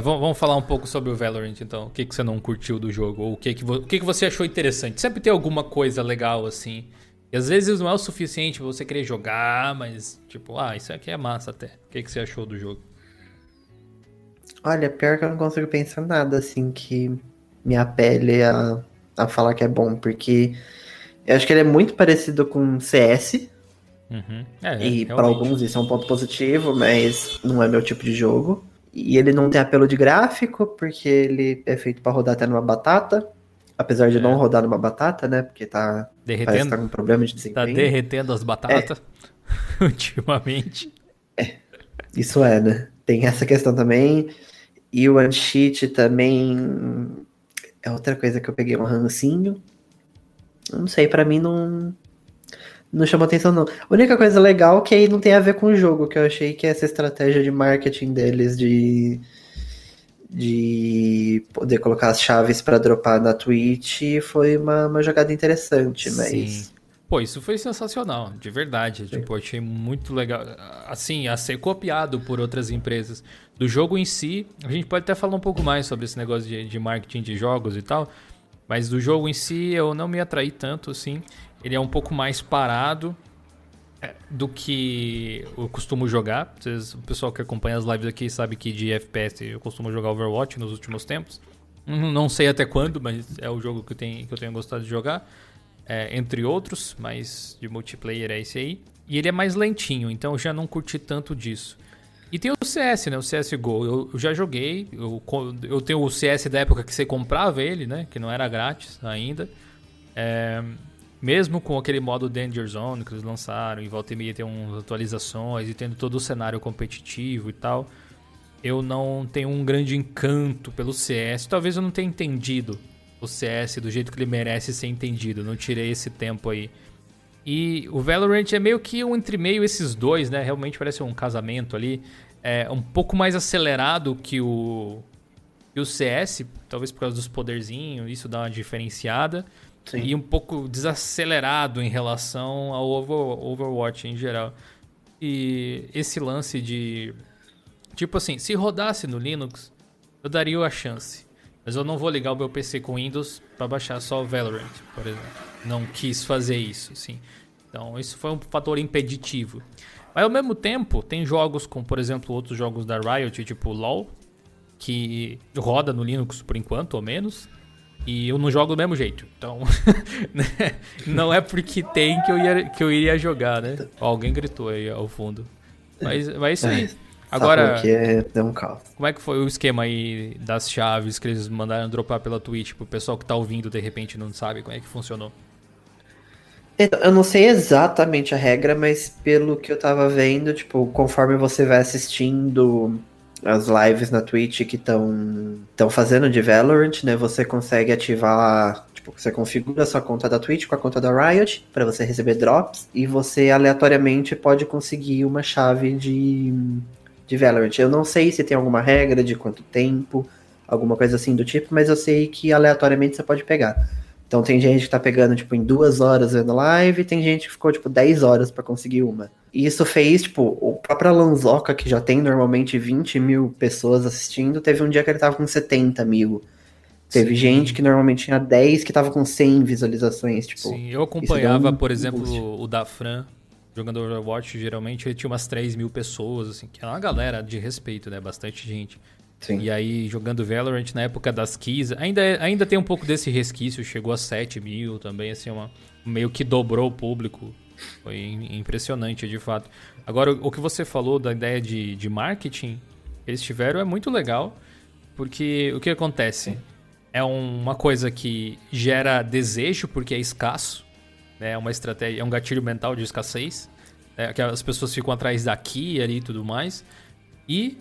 Vamos, falar um pouco sobre o Valorant, então. O que, que você não curtiu do jogo? Ou o que, que, o que, que você achou interessante? Sempre tem alguma coisa legal, assim. E às vezes não é o suficiente pra você querer jogar, mas, tipo, ah, isso aqui é massa até. O que, que você achou do jogo? Olha, pior que eu não consigo pensar nada assim que me apele a, a falar que é bom, porque eu acho que ele é muito parecido com CS, Uhum. É, e realmente. para alguns isso é um ponto positivo, mas não é meu tipo de jogo. E ele não tem apelo de gráfico, porque ele é feito pra rodar até numa batata, apesar de É. não rodar numa batata, né? Porque tá, que Derretendo, tá com problema de tá desempenho. derretendo as batatas É. ultimamente. Isso é, né? Tem essa questão também. E o Uncheat também é outra coisa que eu peguei um rancinho. Não sei, pra mim não não chamou atenção não. A única coisa legal é que aí não tem a ver com o jogo, que eu achei que essa estratégia de marketing deles de de poder colocar as chaves pra dropar na Twitch foi uma, uma jogada interessante, mas Sim. Pô, isso foi sensacional, de verdade. Tipo, eu achei muito legal. Assim, a ser copiado por outras empresas. Do jogo em si, a gente pode até falar um pouco mais sobre esse negócio de, de marketing de jogos e tal. Mas do jogo em si, eu não me atraí tanto, assim. Ele é um pouco mais parado é, do que eu costumo jogar. Vocês, o pessoal que acompanha as lives aqui sabe que de FPS eu costumo jogar Overwatch nos últimos tempos. Não sei até quando, mas é o jogo que eu tenho, que eu tenho gostado de jogar é, entre outros, mas de multiplayer é esse aí. E ele é mais lentinho, então eu já não curti tanto disso. E tem o CS, né? O CSGO. Eu, eu já joguei. Eu, eu tenho o CS da época que você comprava ele, né? Que não era grátis ainda. É, mesmo com aquele modo Danger Zone que eles lançaram, e volta e meia tem umas atualizações, e tendo todo o cenário competitivo e tal, eu não tenho um grande encanto pelo CS. Talvez eu não tenha entendido o CS do jeito que ele merece ser entendido. Não tirei esse tempo aí. E o Valorant é meio que um entre meio esses dois, né? Realmente parece um casamento ali. É um pouco mais acelerado que o, que o CS, talvez por causa dos poderzinhos, isso dá uma diferenciada. Sim. E um pouco desacelerado em relação ao Over- Overwatch em geral. E esse lance de. Tipo assim, se rodasse no Linux, eu daria a chance. Mas eu não vou ligar o meu PC com Windows para baixar só o Valorant, por exemplo. Não quis fazer isso, sim. Então, isso foi um fator impeditivo. Mas ao mesmo tempo, tem jogos como, por exemplo, outros jogos da Riot, tipo LoL, que roda no Linux por enquanto, ou menos. E eu não jogo do mesmo jeito. Então, não é porque tem que eu, ia, que eu iria jogar, né? Ó, alguém gritou aí ao fundo. Mas, mas é isso aí. Agora, que é, é um caos. como é que foi o esquema aí das chaves que eles mandaram dropar pela Twitch? Pro pessoal que tá ouvindo, de repente, não sabe como é que funcionou. Então, Eu não sei exatamente a regra, mas pelo que eu tava vendo, tipo, conforme você vai assistindo as lives na Twitch que estão estão fazendo de Valorant, né, você consegue ativar, tipo, você configura sua conta da Twitch com a conta da Riot para você receber drops e você aleatoriamente pode conseguir uma chave de de Valorant. Eu não sei se tem alguma regra de quanto tempo, alguma coisa assim do tipo, mas eu sei que aleatoriamente você pode pegar. Então tem gente que tá pegando, tipo, em duas horas vendo live, e tem gente que ficou, tipo, 10 horas pra conseguir uma. E isso fez, tipo, o próprio Lanzoca, que já tem normalmente 20 mil pessoas assistindo, teve um dia que ele tava com 70 mil. Teve Sim. gente que normalmente tinha 10 que tava com 100 visualizações, tipo. Sim, eu acompanhava, um por exemplo, boost. o da Fran, jogando Overwatch, geralmente ele tinha umas 3 mil pessoas, assim, que é uma galera de respeito, né? Bastante gente. Sim. E aí, jogando Valorant na época das keys, ainda, é- ainda tem um pouco desse resquício, chegou a 7 mil também, assim, uma, meio que dobrou o público. Foi im- impressionante, de fato. Agora, o que você falou da ideia de, de marketing eles tiveram é muito legal, porque o que acontece? É um- uma coisa que gera desejo, porque é escasso, né? É uma estratégia, é um gatilho mental de escassez, né? que as pessoas ficam atrás daqui ali e tudo mais. E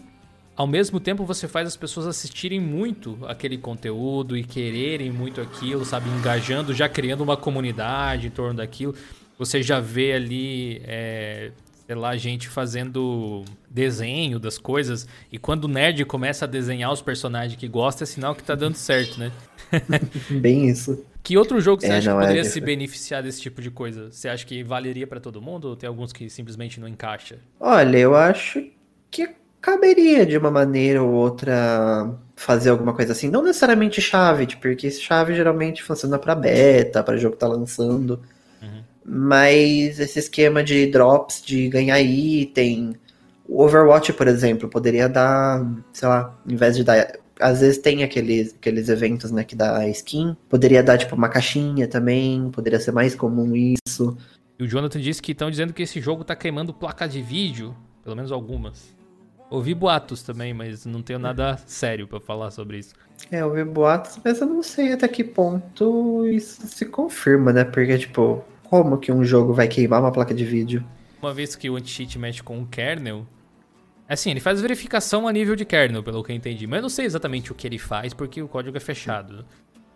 ao mesmo tempo você faz as pessoas assistirem muito aquele conteúdo e quererem muito aquilo, sabe? Engajando, já criando uma comunidade em torno daquilo. Você já vê ali, é, sei lá, gente fazendo desenho das coisas. E quando o nerd começa a desenhar os personagens que gosta, é sinal que tá dando certo, né? Bem isso. Que outro jogo você É, acha que é poderia se diferente. beneficiar desse tipo de coisa? Você acha que valeria pra todo mundo ou tem alguns que simplesmente não encaixa? Olha, eu acho que caberia de uma maneira ou outra fazer alguma coisa assim. Não necessariamente chave, tipo, porque chave geralmente funciona para beta, para jogo que tá lançando. Uhum. Mas esse esquema de drops, de ganhar item. O Overwatch, por exemplo, poderia dar, sei lá, em vez de dar. Às vezes tem aqueles, aqueles eventos, né, que dá skin. Poderia dar, tipo, uma caixinha também. Poderia ser mais comum isso. E o Jonathan disse que estão dizendo que esse jogo tá queimando placa de vídeo. Pelo menos algumas. Ouvi boatos também, mas não tenho nada sério para falar sobre isso. É, ouvi boatos, mas eu não sei até que ponto isso se confirma, né? Porque, tipo, como que um jogo vai queimar uma placa de vídeo? Uma vez que o anti-cheat mexe com o kernel, assim, ele faz verificação a nível de kernel, pelo que eu entendi. Mas eu não sei exatamente o que ele faz, porque o código é fechado.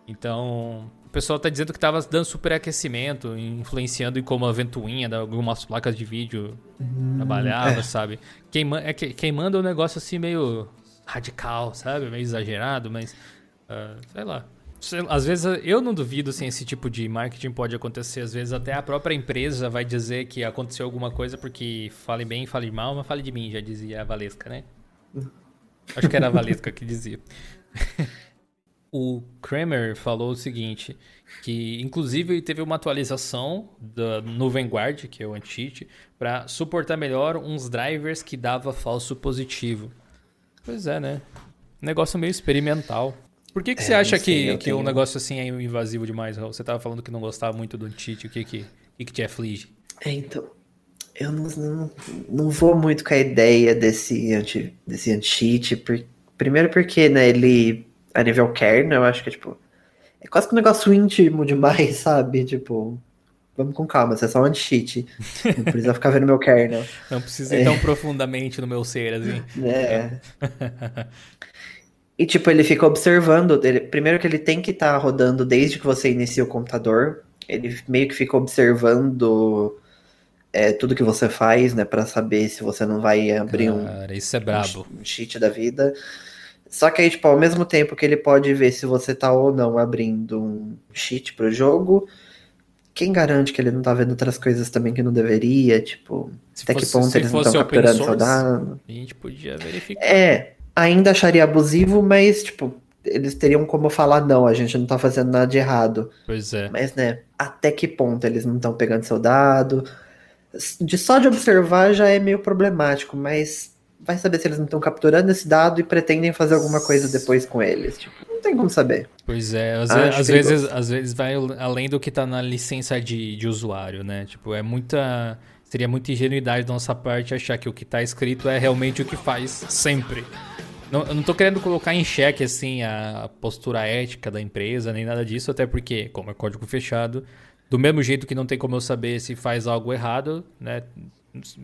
Então, pessoal tá dizendo que tava dando superaquecimento, influenciando em como a ventoinha de algumas placas de vídeo hum, trabalhava, é. sabe? Queima, é, queimando um negócio assim meio radical, sabe? Meio exagerado, mas. Uh, sei lá. Às vezes eu não duvido se assim, esse tipo de marketing pode acontecer. Às vezes até a própria empresa vai dizer que aconteceu alguma coisa porque fale bem, fale mal, mas fale de mim, já dizia a Valesca, né? Hum. Acho que era a Valesca que dizia. o Kramer falou o seguinte, que inclusive teve uma atualização da, no Vanguard, que é o anti-cheat, para suportar melhor uns drivers que dava falso positivo. Pois é, né? Negócio meio experimental. Por que, que é, você acha sei, que, que tenho... um negócio assim é invasivo demais, Raul? Você tava falando que não gostava muito do anti-cheat, o que que, que que te aflige? É, então, eu não, não, não vou muito com a ideia desse anti, desse anti-cheat, por, primeiro porque, né, ele a nível kernel, eu acho que, tipo, é quase que um negócio íntimo demais, sabe? Tipo, vamos com calma, isso é só um anti-cheat. Não precisa ficar vendo meu kernel. Não precisa ir é. tão profundamente no meu ser, assim. É. e, tipo, ele fica observando. Ele, primeiro que ele tem que estar tá rodando desde que você inicia o computador. Ele meio que fica observando é, tudo que você faz, né? para saber se você não vai abrir Cara, um, isso é brabo. um cheat da vida. Só que aí, tipo, ao mesmo tempo que ele pode ver se você tá ou não abrindo um cheat pro jogo, quem garante que ele não tá vendo outras coisas também que não deveria? Tipo, se até fosse, que ponto eles não estão capturando source, soldado? A gente podia verificar. É, ainda acharia abusivo, mas, tipo, eles teriam como falar, não, a gente não tá fazendo nada de errado. Pois é. Mas, né, até que ponto eles não estão pegando seu dado? De só de observar já é meio problemático, mas vai saber se eles não estão capturando esse dado e pretendem fazer alguma coisa depois com eles. Tipo, não tem como saber. Pois é, às, às vezes, às vezes vai além do que está na licença de, de usuário, né? Tipo, é muita. Seria muita ingenuidade da nossa parte achar que o que está escrito é realmente o que faz sempre. Não, eu não estou querendo colocar em xeque assim a postura ética da empresa, nem nada disso, até porque, como é código fechado, do mesmo jeito que não tem como eu saber se faz algo errado, né?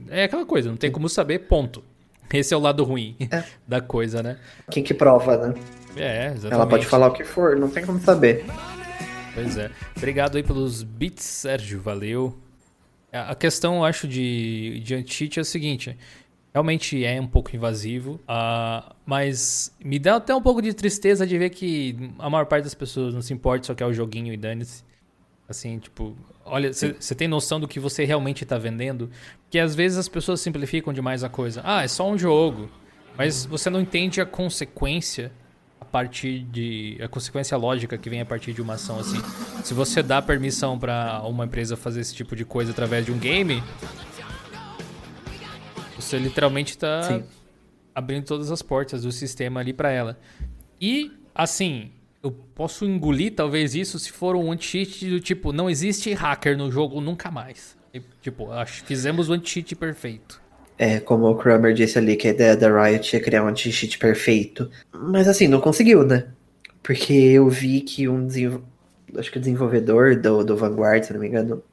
É aquela coisa, não tem como saber, ponto. Esse é o lado ruim é. da coisa, né? Quem que prova, né? É, exatamente. Ela pode falar o que for, não tem como saber. Pois é. Obrigado aí pelos bits, Sérgio, valeu. A questão, eu acho, de, de anti é o seguinte. Realmente é um pouco invasivo, uh, mas me dá até um pouco de tristeza de ver que a maior parte das pessoas não se importa, só quer o joguinho e dane-se. Assim, tipo, olha, você tem noção do que você realmente está vendendo? Porque às vezes as pessoas simplificam demais a coisa. Ah, é só um jogo. Mas você não entende a consequência a partir de. a consequência lógica que vem a partir de uma ação assim. Se você dá permissão para uma empresa fazer esse tipo de coisa através de um game, você literalmente está abrindo todas as portas do sistema ali para ela. E, assim, eu posso engolir talvez isso se for um anti-cheat do tipo, não existe hacker no jogo nunca mais. E, tipo, acho, fizemos o anti-cheat perfeito. É, como o Kramer disse ali, que a ideia da Riot é criar um anti-cheat perfeito. Mas assim, não conseguiu, né? Porque eu vi que um acho que o desenvolvedor do, do Vanguard, se não me engano,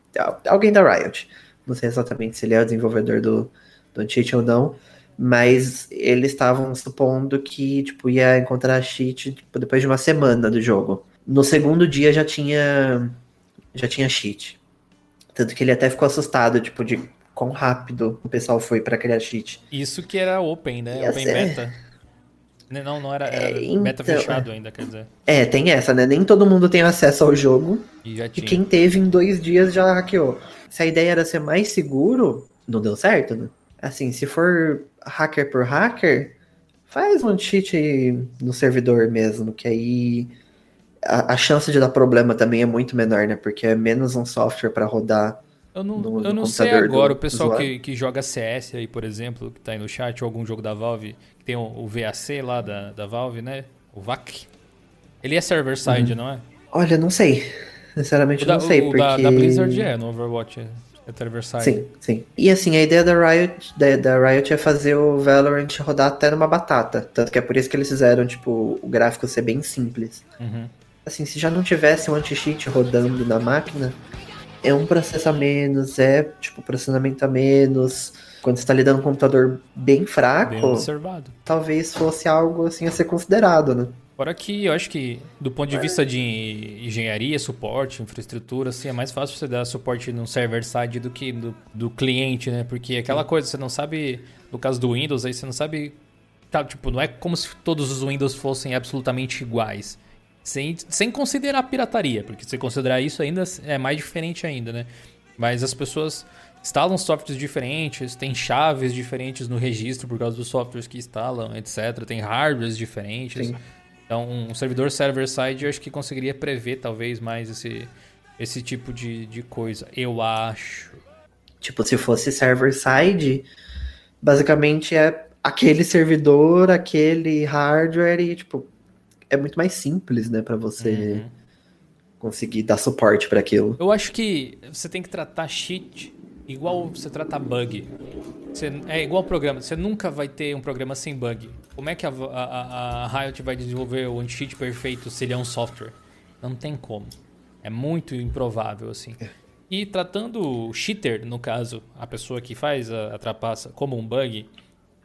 alguém da Riot. Não sei exatamente se ele é o desenvolvedor do, do anti-cheat ou não mas eles estavam supondo que tipo ia encontrar cheat tipo, depois de uma semana do jogo. No segundo dia já tinha já tinha cheat. Tanto que ele até ficou assustado, tipo, de quão rápido o pessoal foi para criar cheat. Isso que era open, né? open beta. Né, não, não era, era é, beta então, fechado ainda, quer dizer. É, tem essa, né? Nem todo mundo tem acesso ao jogo. E, e quem teve em dois dias já hackeou. Se a ideia era ser mais seguro, não deu certo, né? Assim, se for hacker por hacker, faz um cheat no servidor mesmo, que aí a, a, chance de dar problema também é muito menor, né? Porque é menos um software para rodar. Eu não, no, eu não sei agora, do, o pessoal que, que joga CS aí, por exemplo, que tá aí no chat, ou algum jogo da Valve, que tem o, o VAC lá da, da Valve, né? O VAC. Ele é server-side, uhum. não é? Olha, não sei. Sinceramente, da, não sei. O porque... da, da Blizzard é, no Overwatch. É. Sim, sim. E assim, a ideia da Riot, da, da, Riot é fazer o Valorant rodar até numa batata. Tanto que é por isso que eles fizeram, tipo, o gráfico ser bem simples. Uhum. Assim, se já não tivesse um anti-cheat rodando na máquina, é um processo a menos, é, tipo, processamento a menos. Quando você tá lidando com um computador bem fraco, bem talvez fosse algo, assim, a ser considerado, né? Fora que eu acho que, do ponto de vista de engenharia, suporte, infraestrutura, assim, é mais fácil você dar suporte no server-side do que do, do cliente, né? Porque aquela coisa, você não sabe, no caso do Windows, aí você não sabe. Tá, tipo, não é como se todos os Windows fossem absolutamente iguais. Sem, sem considerar pirataria, porque se considerar isso ainda é mais diferente ainda, né? Mas as pessoas instalam softwares diferentes, tem chaves diferentes no registro por causa dos softwares que instalam, etc. Tem hardwares diferentes. Sim. Então, um servidor server-side eu acho que conseguiria prever talvez mais esse, esse tipo de, de coisa. Eu acho. Tipo, se fosse server-side, basicamente é aquele servidor, aquele hardware e, tipo, é muito mais simples, né, para você uhum. conseguir dar suporte para aquilo. Eu acho que você tem que tratar cheat igual você trata bug. Você, é igual programa. Você nunca vai ter um programa sem bug. Como é que a, a, a Riot vai desenvolver o anti-cheat perfeito se ele é um software? Não tem como. É muito improvável, assim. É. E tratando o cheater, no caso, a pessoa que faz a, a trapaça como um bug,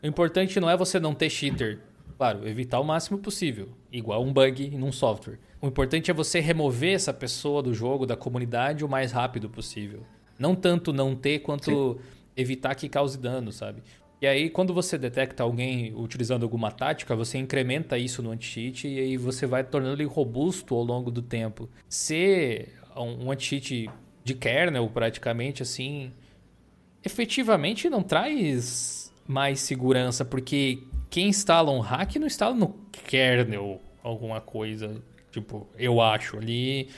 o importante não é você não ter cheater. Claro, evitar o máximo possível, igual um bug num software. O importante é você remover essa pessoa do jogo, da comunidade, o mais rápido possível. Não tanto não ter, quanto Sim. evitar que cause dano, sabe? E aí, quando você detecta alguém utilizando alguma tática, você incrementa isso no anti-cheat e aí você vai tornando ele robusto ao longo do tempo. Ser um anti-cheat de kernel, praticamente, assim, efetivamente não traz mais segurança, porque quem instala um hack não instala no kernel alguma coisa. Tipo, eu acho ali.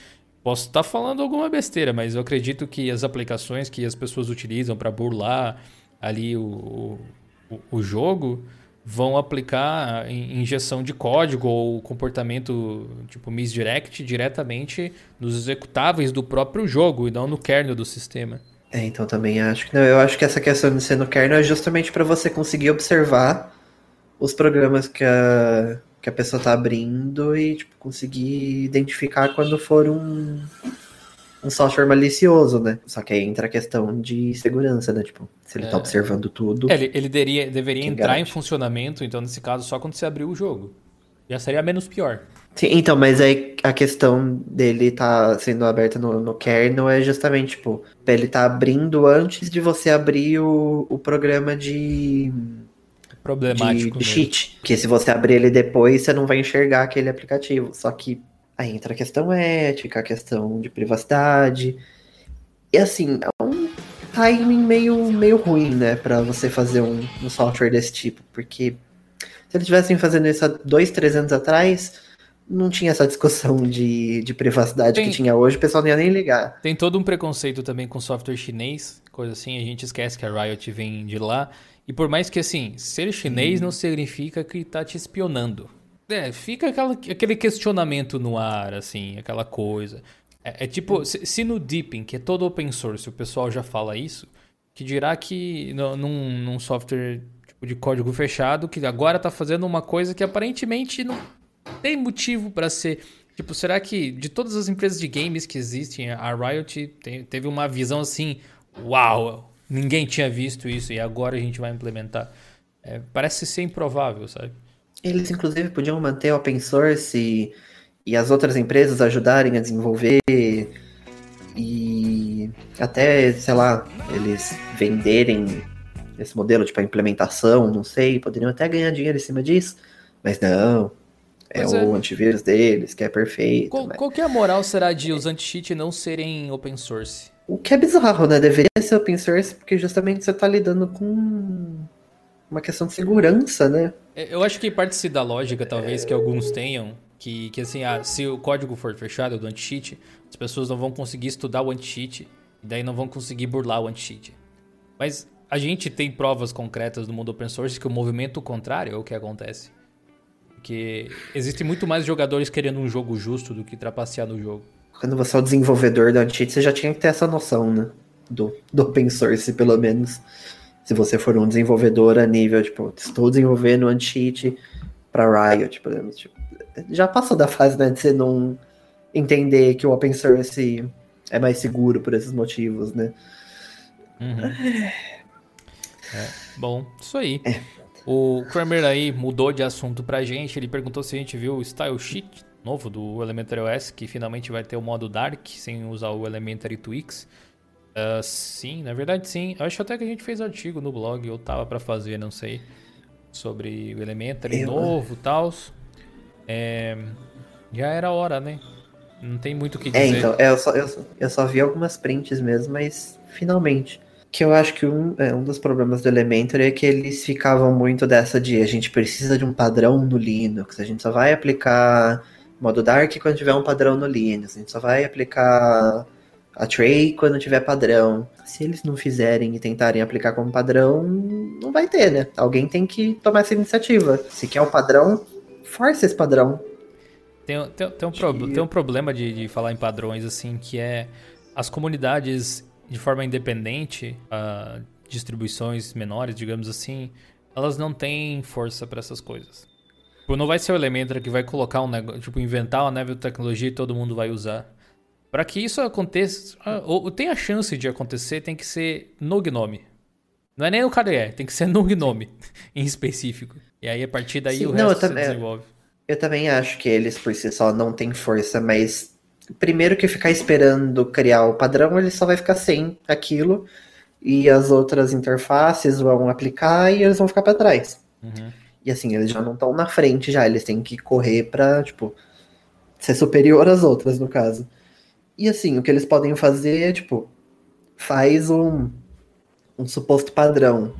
Posso estar falando alguma besteira, mas eu acredito que as aplicações que as pessoas utilizam para burlar ali o, o, o, jogo vão aplicar injeção de código ou comportamento tipo misdirect diretamente nos executáveis do próprio jogo e não no kernel do sistema. É, então também acho que não, eu acho que essa questão de ser no kernel é justamente para você conseguir observar os programas que a que a pessoa tá abrindo e tipo, conseguir identificar quando for um, um software malicioso, né? Só que aí entra a questão de segurança, né? Tipo, se ele tá é. tá observando tudo. É, ele, ele deveria, deveria entrar garante? em funcionamento, então, nesse caso, só quando você abrir o jogo. Já seria menos pior. Sim, então, mas aí a questão dele tá sendo aberta no, no kernel é justamente, tipo, ele tá abrindo antes de você abrir o, o programa de problemático. De, de cheat. Porque se você abrir ele depois, você não vai enxergar aquele aplicativo. Só que aí entra a questão ética, a questão de privacidade. E assim, é um timing meio, meio ruim, né, para você fazer um, um, software desse tipo. Porque se eles estivessem fazendo isso há dois, três anos atrás, não tinha essa discussão de, de privacidade tem, que tinha hoje, o pessoal não ia nem ligar. Tem todo um preconceito também com software chinês, coisa assim, a gente esquece que a Riot vem de lá. E por mais que, assim, ser chinês não significa que tá te espionando. É, fica aquela, aquele questionamento no ar, assim, aquela coisa. É, é tipo, se, se, no Deepin, que é todo open source, o pessoal já fala isso, que dirá que no, num, num software tipo, de código fechado, que agora tá fazendo uma coisa que aparentemente não tem motivo para ser. Tipo, será que de todas as empresas de games que existem, a Riot tem, teve uma visão assim, uau, ninguém tinha visto isso e agora a gente vai implementar. É, parece ser improvável, sabe? Eles, inclusive, podiam manter open source e, e as outras empresas ajudarem a desenvolver e até, sei lá, eles venderem esse modelo, tipo, a implementação, não sei, poderiam até ganhar dinheiro em cima disso, mas não, é mas o é... antivírus deles, que é perfeito. Qual, mas... qual que é a moral será de os anti-cheat não serem open source? O que é bizarro, né? Deveria ser open source, porque justamente você tá lidando com uma questão de segurança, né? É, eu acho que parte-se da lógica, talvez, que alguns tenham, que, que assim, ah, se o código for fechado do anti-cheat, as pessoas não vão conseguir estudar o anti-cheat, e daí não vão conseguir burlar o anti-cheat. Mas a gente tem provas concretas no mundo open source que o movimento contrário é o que acontece. Porque existe muito mais jogadores querendo um jogo justo do que trapacear no jogo. Quando você é o desenvolvedor do anti-cheat, você já tinha que ter essa noção, né? Do, do open source, pelo menos se você for um desenvolvedor a nível, tipo, estou desenvolvendo anti-cheat para Riot, por exemplo, tipo, já passou da fase né, de você não entender que o open source é mais seguro por esses motivos, né? Uhum. É, bom, isso aí. É. O Kramer aí mudou de assunto pra gente. Ele perguntou se a gente viu o Style Sheet novo do Elementary OS, que finalmente vai ter o modo Dark, sem usar o Elementary Tweaks. Uh, sim, na verdade sim. Eu acho até que a gente fez artigo no blog, eu tava para fazer, não sei, sobre o Elementary eu... novo e tal. É, já era hora, né? Não tem muito o que é, dizer. É, então, eu só, eu, eu só vi algumas prints mesmo, mas finalmente. Que eu acho que um, é, um dos problemas do Elementary é que eles ficavam muito dessa de a gente precisa de um padrão no Linux, a gente só vai aplicar modo Dark quando tiver um padrão no Linux, a gente só vai aplicar a tray quando tiver padrão. Se eles não fizerem e tentarem aplicar como padrão, não vai ter, né? Alguém tem que tomar essa iniciativa. Se quer o um padrão, força esse padrão. Tem, tem, tem, um, pro, tem um problema de, de falar em padrões, assim, que é as comunidades de forma independente, uh, distribuições menores, digamos assim, elas não têm força para essas coisas. Tipo, não vai ser o Elementor que vai colocar um negócio, tipo, inventar uma nova tecnologia e todo mundo vai usar. Para que isso aconteça, ah, ou tenha chance de acontecer, tem que ser no Gnome. Não é nem no KDE, tem que ser no Gnome em específico. E aí a partir daí Sim, o não, resto se desenvolve. Eu também acho que eles por si só não têm força, mas primeiro que ficar esperando criar o padrão, ele só vai ficar sem aquilo e as outras interfaces vão aplicar e eles vão ficar para trás. Uhum. E assim, eles já não estão na frente já, eles têm que correr para tipo ser superior às outras no caso. E assim, o que eles podem fazer é, tipo, faz um, um suposto padrão.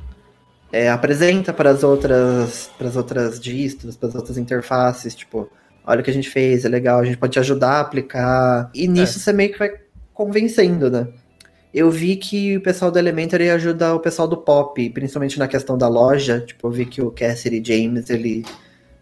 É, apresenta para as outras, para as outras distros, para as outras interfaces, tipo, olha o que a gente fez, é legal, a gente pode te ajudar a aplicar. E nisso é. você meio que vai convencendo, né? Eu vi que o pessoal do Elementary ajuda o pessoal do Pop, principalmente na questão da loja. Tipo, eu vi que o Cassidy James, ele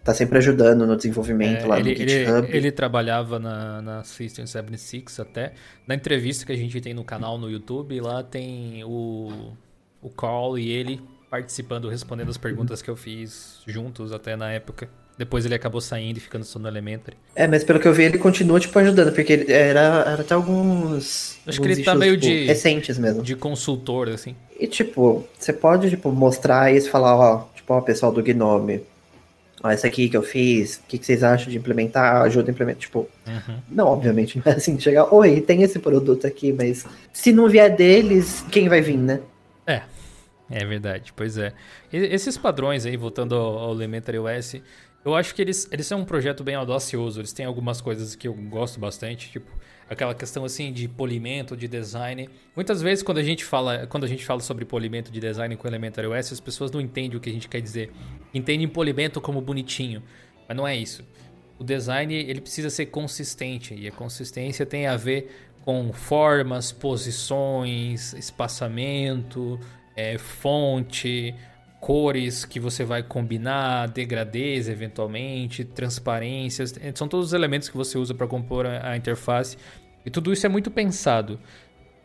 tá sempre ajudando no desenvolvimento é, lá ele, no GitHub. Ele, ele trabalhava na, na System 76 até. Na entrevista que a gente tem no canal no YouTube, lá tem o, o Carl e ele participando, respondendo as perguntas que eu fiz juntos até na época. Depois ele acabou saindo e ficando só no Elementary. É, mas pelo que eu vi, ele continua, tipo, ajudando, porque ele era, era até alguns. Acho alguns que ele tá meio tipo, de. Recentes mesmo. De consultor, assim. E, tipo, você pode, tipo, mostrar isso e falar, ó, tipo, ó, pessoal do Gnome, ó, esse aqui que eu fiz, o que, que, vocês acham de implementar? Ajuda a implementar. Tipo, uhum. não, obviamente, não é assim, chegar, oi, tem esse produto aqui, mas se não vier deles, quem vai vir, né? É, é verdade, pois é. E, esses padrões aí, voltando ao, ao Elementary OS, eu acho que eles, eles são um projeto bem audacioso, eles têm algumas coisas que eu gosto bastante, tipo, aquela questão assim de polimento, de design. Muitas vezes quando a gente fala, quando a gente fala sobre polimento de design com Elementary OS, as pessoas não entendem o que a gente quer dizer. Entendem polimento como bonitinho, mas não é isso. O design ele precisa ser consistente e a consistência tem a ver com formas, posições, espaçamento, é, fonte, cores que você vai combinar, degradês eventualmente, transparências, são todos os elementos que você usa para compor a, interface. E tudo isso é muito pensado.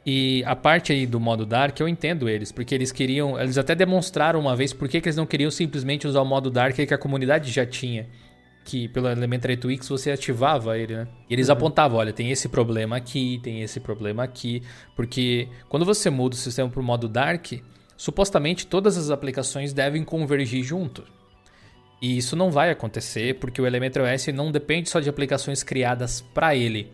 E a parte aí do modo Dark, eu entendo eles, porque eles queriam, eles até demonstraram uma vez por que eles não queriam simplesmente usar o modo Dark que a comunidade já tinha. Que pelo Elementary Tweaks você ativava ele, né? E eles uhum. apontavam, olha, tem esse problema aqui, tem esse problema aqui. Porque quando você muda o sistema para o modo Dark, supostamente todas as aplicações devem convergir junto. E isso não vai acontecer porque o Elementor OS não depende só de aplicações criadas para ele,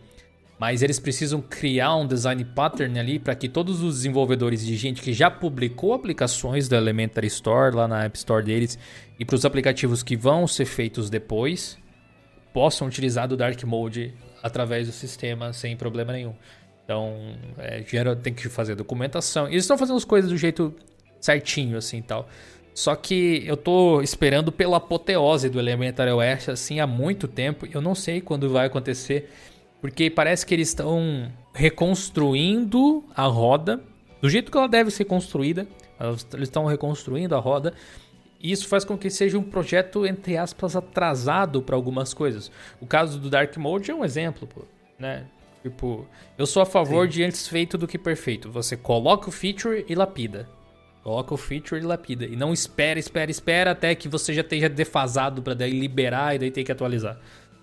mas eles precisam criar um design pattern ali para que todos os desenvolvedores de gente que já publicou aplicações do Elementary Store lá na App Store deles e para os aplicativos que vão ser feitos depois possam utilizar do Dark Mode através do sistema sem problema nenhum. Então, é, gera, tem que fazer documentação. Eles estão fazendo as coisas do jeito certinho, assim tal. Só que eu tô esperando pela apoteose do Elementary OS assim há muito tempo. Eu não sei quando vai acontecer, porque parece que eles estão reconstruindo a roda do jeito que ela deve ser construída. Eles estão reconstruindo a roda. E isso faz com que seja um projeto, entre aspas, atrasado para algumas coisas. O caso do Dark Mode é um exemplo, pô, né? Tipo, eu sou a favor Sim. de antes feito do que perfeito. Você coloca o feature e lapida. Coloca o feature e lapida. E não espera, espera, espera até que você já esteja defasado para daí liberar e daí ter que atualizar.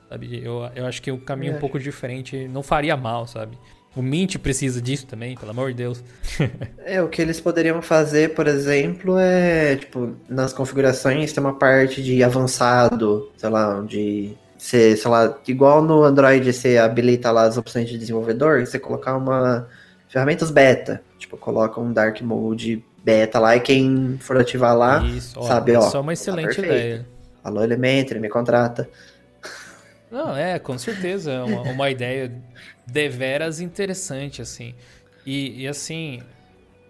Sabe? Eu, eu acho que o caminho é. um pouco diferente não faria mal, sabe? O Mint precisa disso também, pelo amor de Deus. é, o que eles poderiam fazer, por exemplo, é, tipo, nas configurações tem uma parte de avançado, sei lá, de ser, sei lá, igual no Android você habilita lá as opções de desenvolvedor, você colocar uma ferramentas beta, tipo, coloca um dark mode beta lá e quem for ativar lá, Isso, sabe, ó. Isso é uma excelente tá ideia. Alô Elementary, me contrata. Não, é, com certeza, é uma, uma ideia deveras interessante, assim. E, e, assim,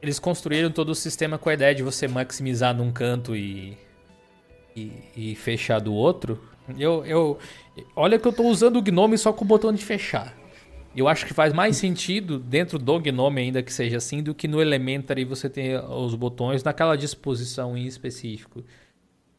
eles construíram todo o sistema com a ideia de você maximizar num canto e, e, e fechar do outro. Eu, eu, olha que eu estou usando o Gnome só com o botão de fechar. Eu acho que faz mais sentido dentro do Gnome ainda que seja assim do que no Elementary você ter os botões naquela disposição em específico.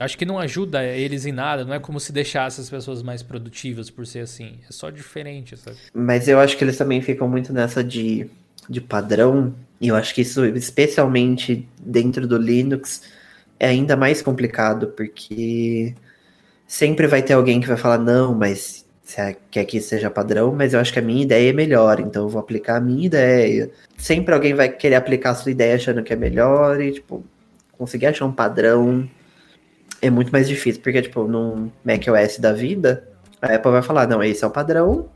Acho que não ajuda eles em nada, não é como se deixasse as pessoas mais produtivas por ser assim. É só diferente, sabe? Mas eu acho que eles também ficam muito nessa de, de padrão. E eu acho que isso, especialmente dentro do Linux, é ainda mais complicado, porque sempre vai ter alguém que vai falar, não, mas você quer que seja padrão, mas eu acho que a minha ideia é melhor, então eu vou aplicar a minha ideia. Sempre alguém vai querer aplicar a sua ideia achando que é melhor e, tipo, conseguir achar um padrão é muito mais difícil, porque, tipo, num macOS da vida, a Apple vai falar, não, esse é o padrão,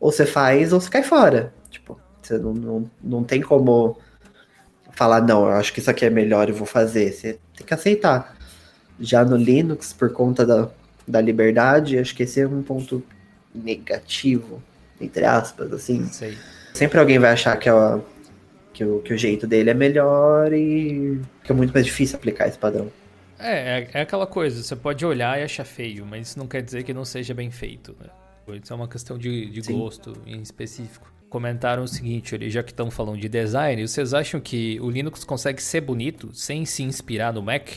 ou você faz ou você cai fora. Tipo, você não, não, não tem como falar, não, eu acho que isso aqui é melhor e vou fazer. Você tem que aceitar. Já no Linux, por conta da, da liberdade, acho que esse é um ponto negativo, entre aspas, assim. Sei. Sempre alguém vai achar que, é, que, o, que o jeito dele é melhor e que é muito mais difícil aplicar esse padrão. É, é, é, aquela coisa, você pode olhar e achar feio, mas isso não quer dizer que não seja bem feito, né? Isso é uma questão de, de gosto em específico. Comentaram o seguinte, ali, já que estão falando de design, vocês acham que o Linux consegue ser bonito sem se inspirar no Mac?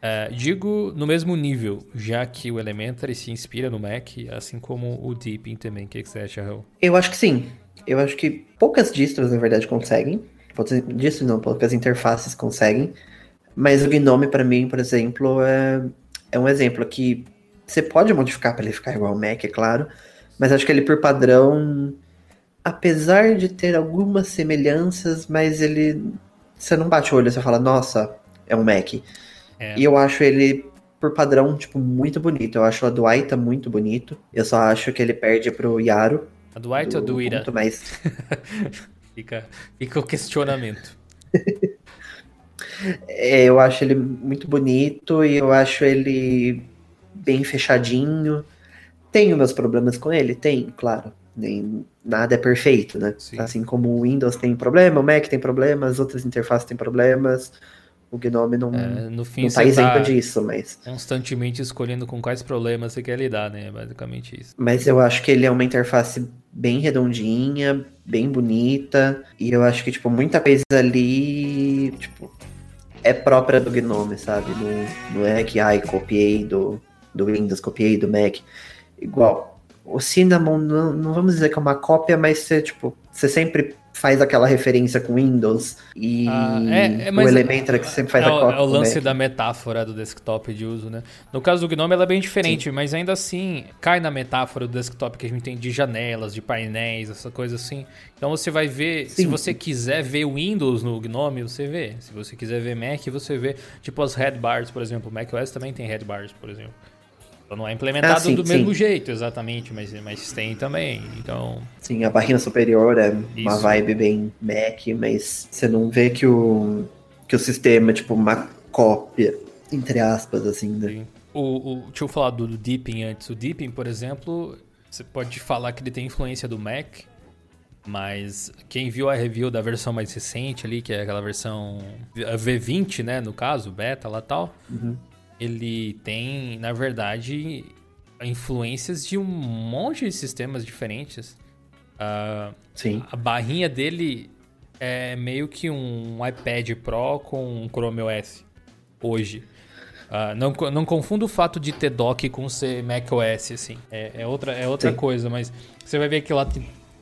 Uh, digo no mesmo nível, já que o Elementary se inspira no Mac, assim como o Deepin também. O que, que você acha, Raul? Eu acho que sim. Eu acho que poucas distros, na verdade, conseguem. Poucas distros não, poucas interfaces conseguem. Mas o Gnome, para mim, por exemplo, é, é um exemplo que você pode modificar para ele ficar igual ao Mac, é claro, mas acho que ele, por padrão, apesar de ter algumas semelhanças, mas ele. Você não bate o olho, você fala, nossa, é um Mac. É. E eu acho ele, por padrão, tipo, muito bonito. Eu acho o Adwaita muito bonito. Eu só acho que ele perde pro Yaro. Adwaita ou do Ira? Muito mais. fica, fica o questionamento. É, eu acho ele muito bonito e eu acho ele bem fechadinho. Tenho meus problemas com ele? Tem, claro. Nem, nada é perfeito, né? Sim. Assim como o Windows tem problema, o Mac tem problemas, outras interfaces têm problemas. O Gnome não, é, no fim, não tá isento tá disso, mas. Constantemente escolhendo com quais problemas você quer lidar, né? É basicamente isso. Mas eu acho que ele é uma interface bem redondinha, bem bonita. E eu acho que, tipo, muita coisa ali. Tipo, é própria do Gnome, sabe? Não, não é que, ai, copiei do, do Windows, copiei do Mac. Igual, o Cinnamon, não, não vamos dizer que é uma cópia, mas você, tipo, você sempre faz aquela referência com Windows e ah, é, é, o Elementor que sempre faz é, a cópia. É o lance da metáfora do desktop de uso, né? No caso do Gnome ela é bem diferente, Sim. mas ainda assim cai na metáfora do desktop que a gente tem de janelas, de painéis, essa coisa assim. Então você vai ver, Sim. se você quiser ver Windows no Gnome, você vê. Se você quiser ver Mac, você vê. Tipo as headbars, por exemplo. O macOS também tem headbars, por exemplo. Então não é implementado ah, sim, do mesmo jeito, exatamente, mas, mas tem também. Então. Sim, a barrinha superior é Isso. uma vibe bem Mac, mas você não vê que o, que o sistema é tipo uma cópia, entre aspas, assim, né? Sim. O, o, deixa eu falar do, do Deepin antes. O Deepin, por exemplo, você pode falar que ele tem influência do Mac, Mas quem viu a review da versão mais recente ali, que é aquela versão V20, né, no caso, beta lá tal, uhum. Ele tem, na verdade, influências de um monte de sistemas diferentes. Uh, Sim. A barrinha dele é meio que um iPad Pro com um Chrome OS hoje. Uh, não, não confunda o fato de ter dock com ser macOS, assim. É, é outra, é outra coisa, mas você vai ver que lá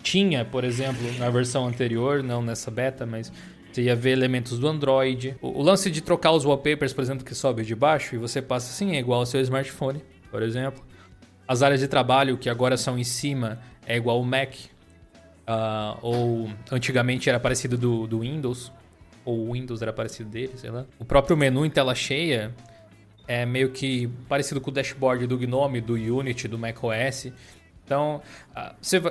tinha, por exemplo, na versão anterior, não nessa beta, mas você ia ver elementos do Android. O, o lance de trocar os wallpapers, por exemplo, que sobe de baixo e você passa assim, é igual ao seu smartphone, por exemplo. As áreas de trabalho, que agora são em cima, é igual ao Mac. Uh, ou antigamente era parecido do, do Windows. Ou o Windows era parecido dele, sei lá. O próprio menu em tela cheia é meio que parecido com o dashboard do GNOME, do Unity, do macOS. Então,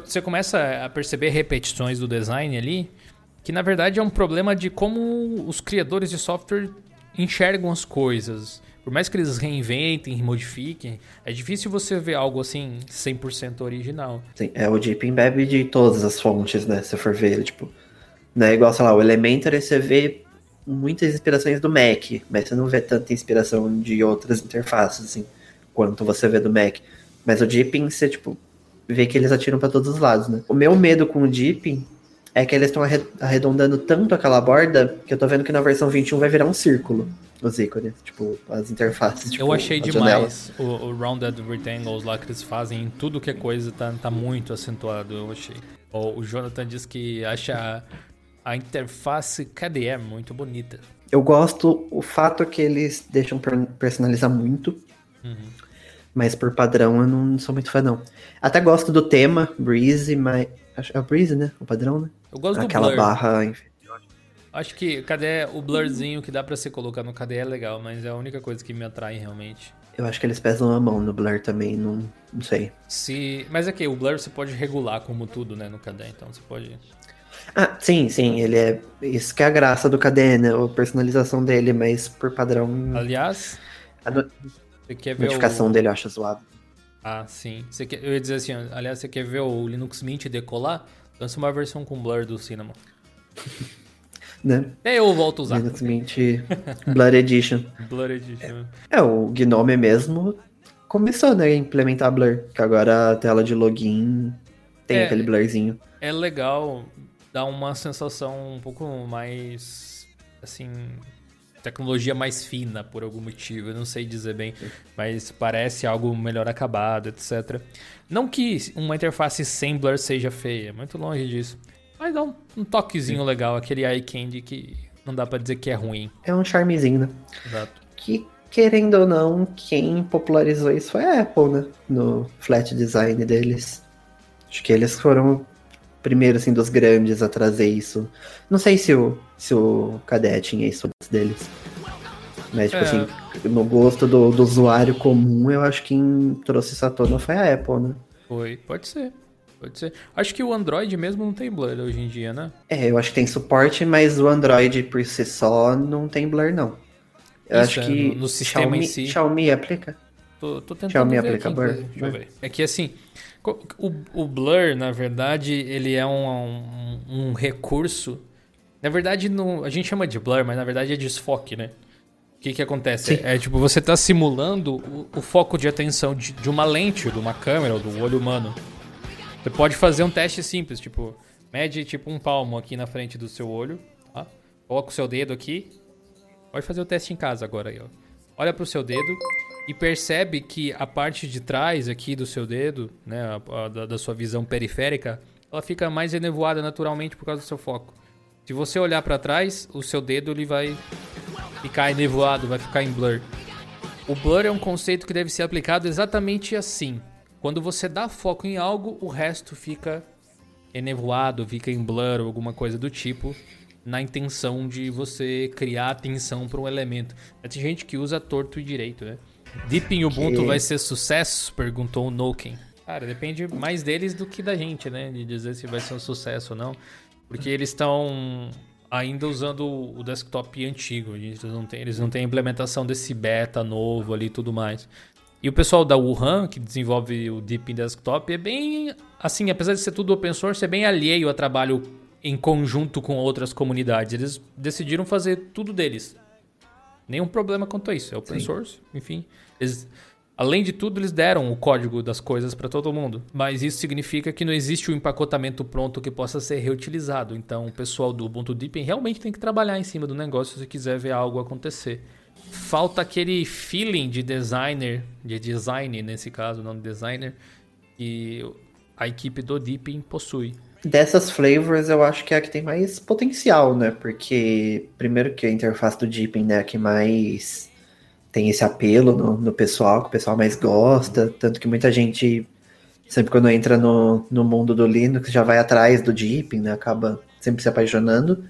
você começa a perceber repetições do design ali, que na verdade é um problema de como os criadores de software enxergam as coisas. Por mais que eles reinventem, modifiquem, é difícil você ver algo assim 100% original. Sim, é o Deep bebe de todas as fontes, né? Se for ver, tipo, não é igual, sei lá, o Elementary você vê muitas inspirações do Mac, mas você não vê tanta inspiração de outras interfaces, assim, quanto você vê do Mac. Mas o Deepin, você, tipo, vê que eles atiram para todos os lados, né? O meu medo com o Deepin é que eles estão arredondando tanto aquela borda que eu tô vendo que na versão 21 vai virar um círculo os ícones, tipo, as interfaces. Tipo, eu achei demais o, o, Rounded Rectangles lá que eles fazem em tudo que é coisa, tá, tá muito acentuado, eu achei. O, o Jonathan diz que acha a, a interface KDE muito bonita. Eu gosto o fato que eles deixam personalizar muito. Uhum. Mas por padrão eu não sou muito fã, não. Até gosto do tema, Breeze, mas. É o Breeze, né? O padrão, né? Eu gosto Aquela do Aquela barra. Enfim. Acho que cadê o blurzinho que dá para você colocar no KDE é legal, mas é a única coisa que me atrai realmente. Eu acho que eles pesam a mão no blur também, não, não sei. Se, mas é que o blur você pode regular como tudo, né, no KDE, então você pode. Ah, sim, sim, ele é. Isso que é a graça do KDE, né? A personalização dele, mas por padrão. Aliás. A no... você quer ver notificação o... dele eu acho zoado. Ah, sim. Você quer... Eu ia dizer assim, aliás, você quer ver o Linux Mint decolar? Lança uma versão com blur do Cinema. né? É, eu volto a usar. Exatamente. Blood Edition. Blood Edition. É, o Gnome mesmo começou, né, a implementar Blur, que agora a tela de login tem é, aquele blurzinho. É legal, dá uma sensação um pouco mais, assim, tecnologia mais fina por algum motivo, eu não sei dizer bem, mas parece algo melhor acabado, etc. Não que uma interface sem blur seja feia, muito longe disso. Mas dá um, um toquezinho Sim. legal, aquele eye candy que não dá para dizer que é ruim. É um charmezinho, né? Exato. Que, querendo ou não, quem popularizou isso foi a Apple, né? No flat design deles. Acho que eles foram primeiro, assim, dos grandes a trazer isso. Não sei se o, se o KDE tinha isso antes deles. Mas, tipo é. assim, no gosto do, do usuário comum, eu acho que quem trouxe isso à tona foi a Apple, né? Foi, pode ser. Pode ser. Acho que o Android mesmo não tem blur hoje em dia, né? É, eu acho que tem suporte, mas o Android por si só não tem blur, não. Eu Isso, acho que no, no sistema Xiaomi, em si. Xiaomi aplica. Tô, tô tentando Xiaomi ver aplica aqui, blur. Deixa eu ver. É que assim, o, o blur, na verdade, ele é um, um, um recurso. Na verdade, a gente chama de blur, mas na verdade é desfoque, né? O que, que acontece? Sim. É tipo, você está simulando o, o, foco de atenção de, de uma lente, de uma câmera, ou do olho humano. Você pode fazer um teste simples, tipo, mede tipo um palmo aqui na frente do seu olho, tá? Coloca o seu dedo aqui. Pode fazer o teste em casa agora aí, ó. Olha pro seu dedo e percebe que a parte de trás aqui do seu dedo, né, a, a, da, sua visão periférica, ela fica mais enevoada naturalmente por causa do seu foco. Se você olhar para trás, o seu dedo ele vai ficar enevoado, vai ficar em blur. O blur é um conceito que deve ser aplicado exatamente assim. Quando você dá foco em algo, o resto fica enevoado, fica em blur ou alguma coisa do tipo, na intenção de você criar atenção para um elemento. Tem gente que usa torto e direito, né? Deep em Ubuntu que... vai ser sucesso? Perguntou o Noken. Cara, depende mais deles do que da gente, né? De dizer se vai ser um sucesso ou não. Porque eles estão ainda usando o desktop antigo. Eles não têm, eles não têm a implementação desse beta novo ali e tudo mais. E o pessoal da Wuhan, que desenvolve o Deepin Desktop, é bem, assim, apesar de ser tudo open source, é bem alheio a trabalho em conjunto com outras comunidades. Eles decidiram fazer tudo deles. Nenhum problema quanto a isso. É open Sim. source, enfim. Eles, além de tudo, eles deram o código das coisas para todo mundo. Mas isso significa que não existe um empacotamento pronto que possa ser reutilizado. Então, o pessoal do Ubuntu Deepin realmente tem que trabalhar em cima do negócio se quiser ver algo acontecer falta aquele feeling de designer, de design nesse caso, não de designer, que a equipe do Deepin possui. Dessas flavors, eu acho que é a que tem mais potencial, né? Porque, primeiro que a interface do Deepin, né, que mais tem esse apelo no, no pessoal, que o pessoal mais gosta, tanto que muita gente, sempre quando entra no, no mundo do Linux, já vai atrás do Deepin, né? Acaba sempre se apaixonando.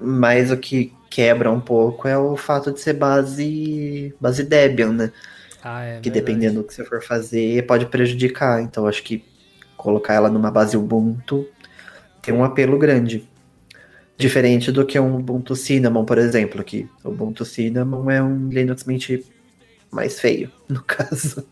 Mas o que quebra um pouco é o fato de ser base base Debian, né? Ah, é que verdade. dependendo do que você for fazer, pode prejudicar. Então acho que colocar ela numa base Ubuntu tem um apelo grande. Diferente do que um Ubuntu Cinnamon, por exemplo, que o Ubuntu Cinnamon é um Linux Mint mais feio, no caso.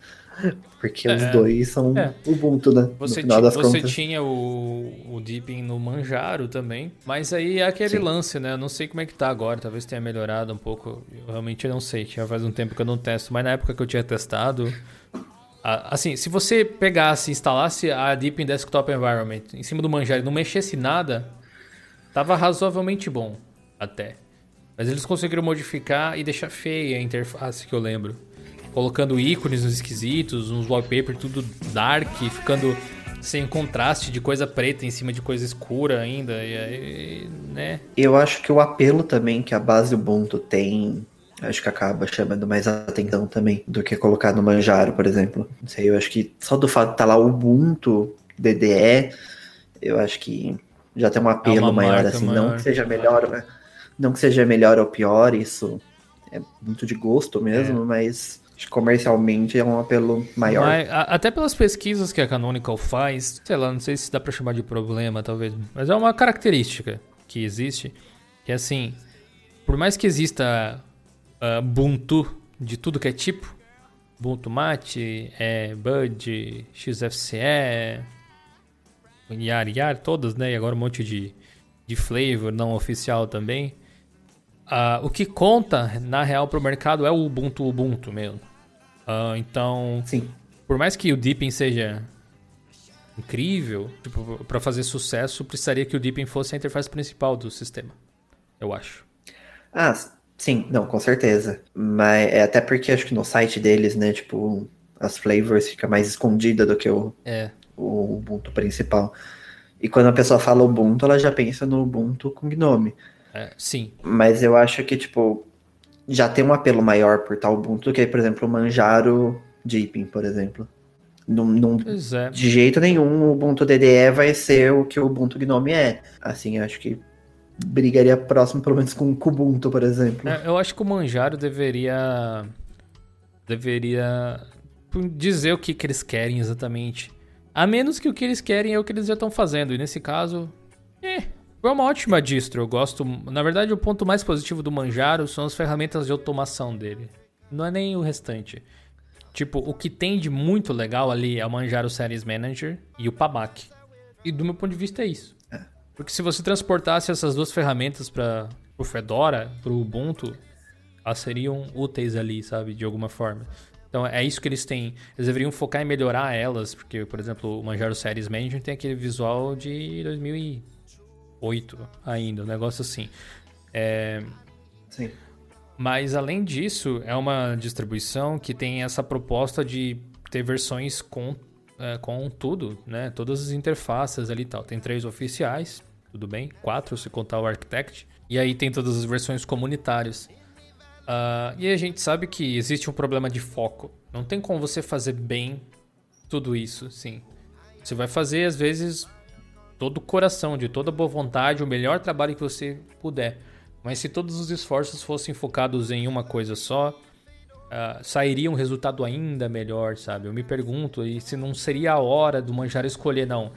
Porque é, os dois são é. Ubuntu, né? Você, no final das você contas. tinha o, o Deepin no Manjaro também, mas aí é aquele Sim. lance, né? Eu não sei como é que tá agora, talvez tenha melhorado um pouco. Eu realmente não sei, já faz um tempo que eu não testo, mas na época que eu tinha testado. assim, se você pegasse e instalasse a Deepin Desktop Environment em cima do Manjaro e não mexesse nada, tava razoavelmente bom até. Mas eles conseguiram modificar e deixar feia a interface que eu lembro colocando ícones nos esquisitos, uns wallpaper tudo dark, ficando sem contraste de coisa preta em cima de coisa escura ainda, e né? Eu acho que o apelo também que a base Ubuntu tem, acho que acaba chamando mais atenção também do que colocar no Manjaro, por exemplo. Não sei, eu acho que só do fato de estar tá lá Ubuntu, DDE, eu acho que já tem um apelo é maior, assim, maior. não que seja melhor, né? Não que seja melhor ou pior, isso é muito de gosto mesmo, é. mas comercialmente é um apelo maior. Mas, até pelas pesquisas que a Canonical faz, sei lá, não sei se dá para chamar de problema, talvez, mas é uma característica que existe, que é assim, por mais que exista uh, Ubuntu de tudo que é tipo, Ubuntu Mate, é, Bud, XFCE, Yar Yar, todas, né? E agora um monte de, de flavor não oficial também. Uh, o que conta, na real, para o mercado é o Ubuntu Ubuntu mesmo. Uh, então, Sim. por mais que o Deepin seja incrível, tipo, para fazer sucesso, precisaria que o Deepin fosse a interface principal do sistema. Eu acho. Ah, sim, não, com certeza. Mas é até porque acho que no site deles, né, tipo, as flavors fica mais escondida do que o, é. O Ubuntu principal. E quando a pessoa fala Ubuntu, ela já pensa no Ubuntu com Gnome. É, sim. Mas eu acho que, tipo, já tem um apelo maior por tal Ubuntu que, por exemplo, o Manjaro Deepin, por exemplo. Num, num é. De jeito nenhum o Ubuntu DDE vai ser o que o Ubuntu Gnome é. Assim, acho que brigaria próximo, pelo menos, com o Kubuntu, por exemplo. É, eu acho que o Manjaro deveria. deveria dizer o que, que eles querem exatamente. A menos que o que eles querem é o que eles já estão fazendo. E nesse caso. É uma ótima distro, eu gosto. Na verdade, o ponto mais positivo do Manjaro são as ferramentas de automação dele. Não é nem o restante. Tipo, o que tem de muito legal ali é o Manjaro Series Manager e o Pabac. E do meu ponto de vista é isso. É. Porque se você transportasse essas duas ferramentas para o Fedora, para o Ubuntu, elas seriam úteis ali, sabe, de alguma forma. Então é isso que eles têm. Eles deveriam focar em melhorar elas, porque, por exemplo, o Manjaro Series Manager tem aquele visual de 2000 8 ainda, um negócio assim. É... Sim. Mas além disso, é uma distribuição que tem essa proposta de ter versões com, é, com tudo, né? Todas as interfaces ali e tal. Tem três oficiais, tudo bem? Quatro se contar o Architect. E aí tem todas as versões comunitárias. Uh, e a gente sabe que existe um problema de foco. Não tem como você fazer bem tudo isso, sim. Você vai fazer, às vezes, todo o coração, de toda boa vontade, o melhor trabalho que você puder. Mas se todos os esforços fossem focados em uma coisa só, uh, sairia um resultado ainda melhor, sabe? Eu me pergunto e se não seria a hora do Manjaro escolher, não.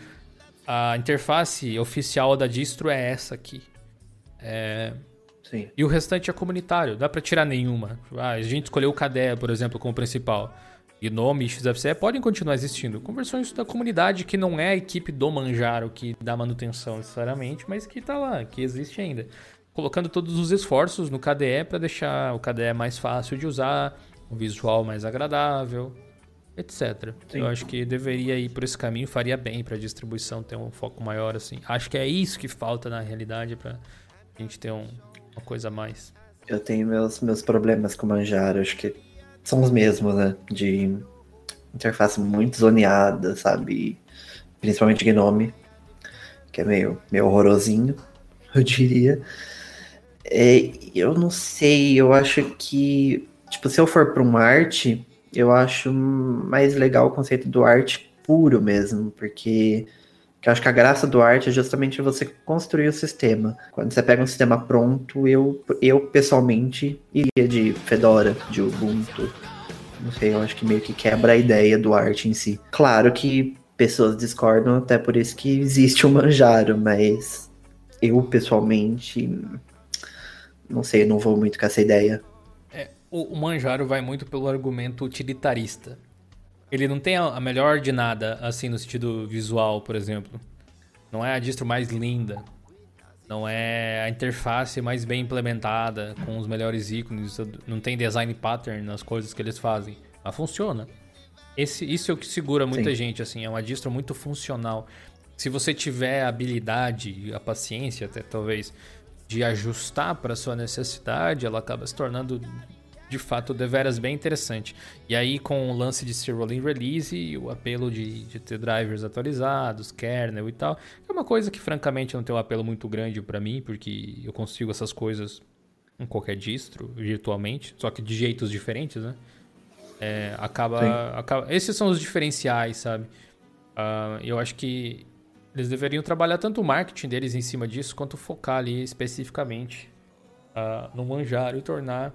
A interface oficial da distro é essa aqui. É... Sim. E o restante é comunitário, dá para tirar nenhuma. Ah, a gente escolheu o KDE, por exemplo, como principal. Gnome e XFCE podem continuar existindo, com versões da comunidade que não é a equipe do Manjaro que dá manutenção necessariamente, mas que está lá, que existe ainda. Colocando todos os esforços no KDE para deixar o KDE mais fácil de usar, um visual mais agradável, etc. Sim. Eu acho que deveria ir por esse caminho, faria bem para a distribuição ter um foco maior assim. Acho que é isso que falta na realidade para a gente ter um, uma coisa a mais. Eu tenho meus, meus problemas com o Manjaro, acho que são os mesmos, né? De interface muito zoneada, sabe? Principalmente Gnome, que é meio, meio horrorosinho, eu diria. É, eu não sei, eu acho que, tipo, se eu for para uma arte, eu acho mais legal o conceito do arte puro mesmo, porque eu acho que a graça do arte é justamente você construir o sistema. Quando você pega um sistema pronto, eu, eu pessoalmente iria de Fedora, de Ubuntu. Não sei, eu acho que meio que quebra a ideia do arte em si. Claro que pessoas discordam, até por isso que existe o Manjaro, mas eu pessoalmente não sei, não vou muito com essa ideia. É, o Manjaro vai muito pelo argumento utilitarista. Ele não tem a, melhor de nada, assim, no sentido visual, por exemplo. Não é a distro mais linda. Não é a interface mais bem implementada, com os melhores ícones. Não tem design pattern nas coisas que eles fazem. Mas funciona. Esse, isso é o que segura muita Sim. gente, assim. É uma distro muito funcional. Se você tiver a habilidade, a paciência até, talvez, de ajustar para sua necessidade, ela acaba se tornando de fato deveras bem interessante. E aí com o lance de ser rolling release e o apelo de, de, ter drivers atualizados, kernel e tal, é uma coisa que francamente não tem um apelo muito grande para mim, porque eu consigo essas coisas em qualquer distro, virtualmente, só que de jeitos diferentes, né? É, acaba, acaba, Esses são os diferenciais, sabe? Uh, eu acho que eles deveriam trabalhar tanto o marketing deles em cima disso, quanto focar ali especificamente uh, no Manjaro e tornar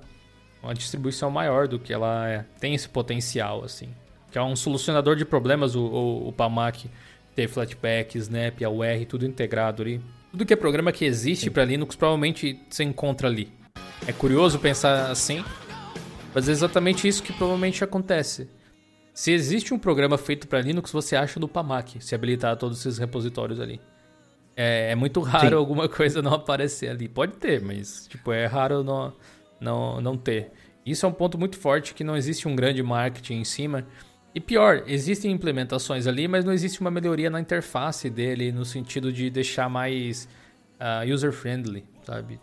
uma distribuição maior do que ela é. Tem esse potencial, assim. Que é um solucionador de problemas, o, o, o PAMAC ter Flatpak, Snap, AUR, tudo integrado ali. Tudo que é programa que existe para Linux provavelmente se encontra ali. É curioso pensar assim, mas é exatamente isso que provavelmente acontece. Se existe um programa feito para Linux, você acha no PAMAC, se habilitar todos esses repositórios ali. É, é muito raro Sim. alguma coisa não aparecer ali. Pode ter, mas tipo, é raro não, não, não ter. Isso é um ponto muito forte que não existe um grande marketing em cima. E pior, existem implementações ali, mas não existe uma melhoria na interface dele no sentido de deixar mais uh, user-friendly, sabe?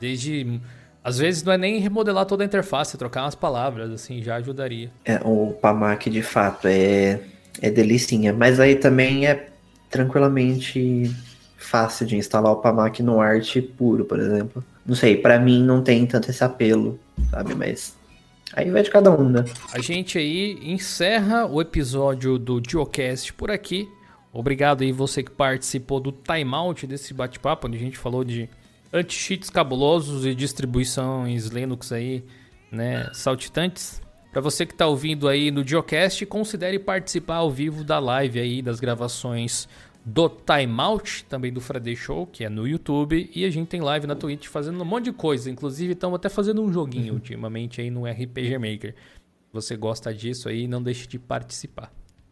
Desde às vezes não é nem remodelar toda a interface, trocar umas palavras, assim, já ajudaria. É, o PAMAC de fato é, é delicinha, mas aí também é tranquilamente fácil de instalar o PAMAC no Art puro, por exemplo. Não sei, para mim não tem tanto esse apelo, sabe? Mas aí vai de cada um, né? A gente aí encerra o episódio do Geocast por aqui. Obrigado aí você que participou do timeout desse bate-papo, onde a gente falou de anti-cheats cabulosos e distribuições Linux aí, né, saltitantes. Para você que está ouvindo aí no Geocast, considere participar ao vivo da live aí das gravações do Timeout, também do Friday Show, que é no YouTube, e a gente tem live na Twitch fazendo um monte de coisa, inclusive estamos até fazendo um joguinho uhum. ultimamente aí no RPG Maker. Se você gosta disso aí, não deixe de participar.